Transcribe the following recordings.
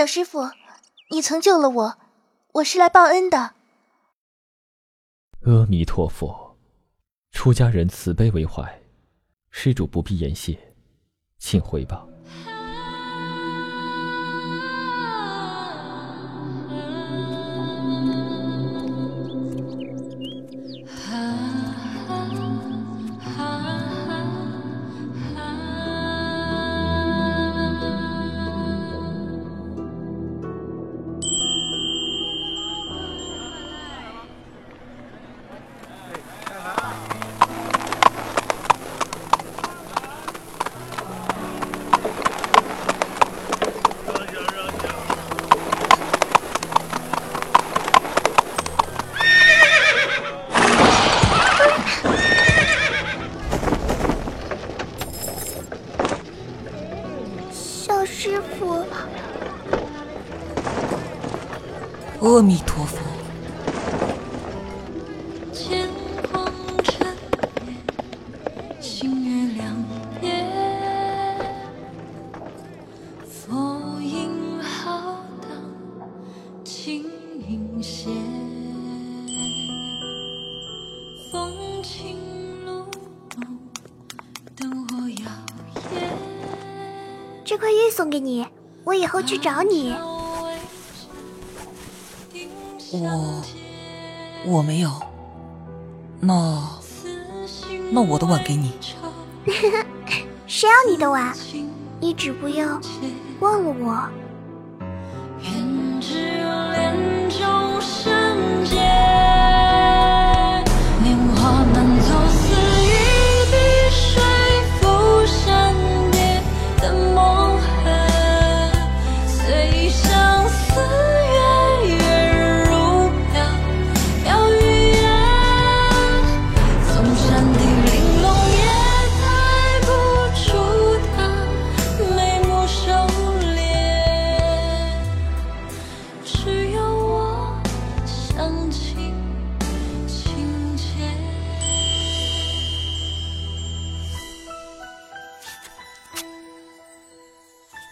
小师傅，你曾救了我，我是来报恩的。阿弥陀佛，出家人慈悲为怀，施主不必言谢，请回吧。小师傅，阿弥陀佛。风轻露浓，灯火摇曳。这块玉送给你，我以后去找你。我我没有，那那我的碗给你。谁要你的碗？你只不要忘了我。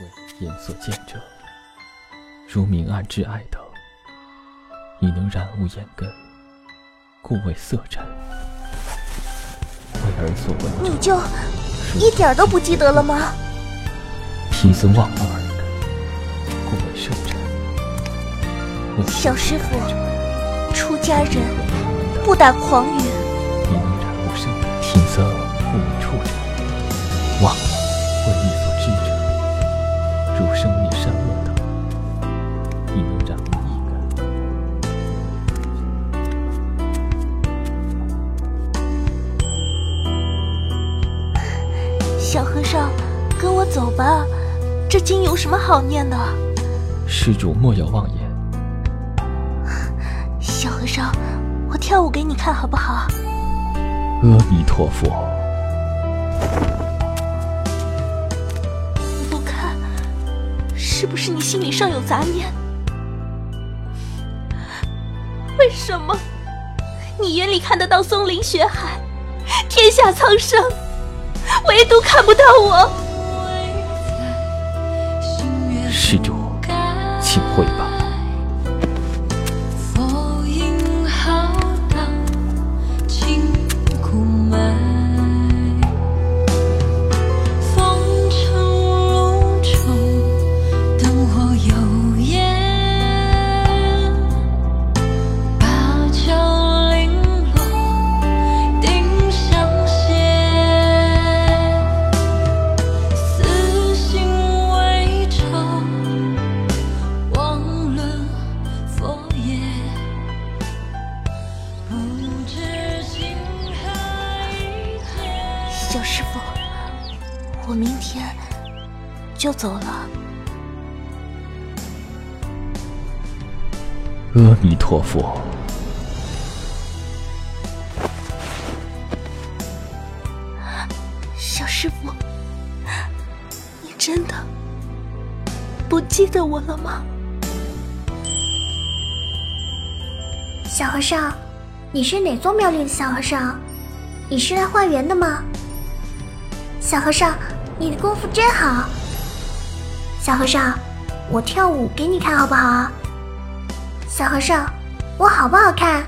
为眼所见者，如明暗之爱灯，已能染污眼根，故为色尘；为耳所闻者，你就一点都不记得了吗？披曾忘了耳根，故为圣尘。小师傅，家人不打诳语。已能染污身根，听僧故为畜者，妄为意所知者，如生灭善恶等，已能染污意根。小和尚，跟我走吧，这经有什么好念的？施主莫要妄言，我跳舞给你看好不好？阿弥陀佛。不看，是不是你心里上有杂念？为什么你眼里看得到松林雪海，天下苍生，唯独看不到我？施主，请回吧。小师傅，我明天就走了。阿弥陀佛。小师傅，你真的不记得我了吗？小和尚，你是哪座庙里的小和尚？你是来化缘的吗？小和尚，你的功夫真好。小和尚，我跳舞给你看好不好？小和尚，我好不好看？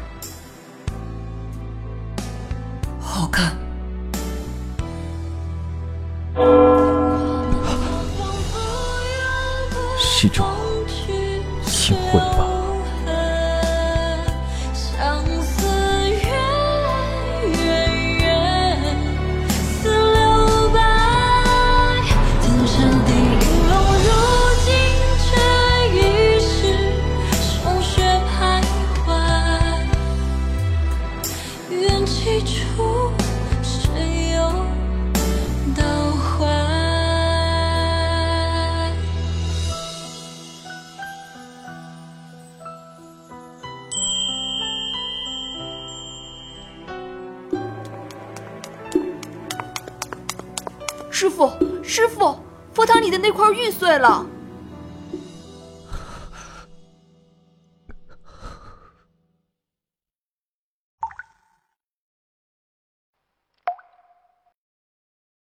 好看。施主，请回吧。师傅，师傅，佛堂里的那块玉碎了。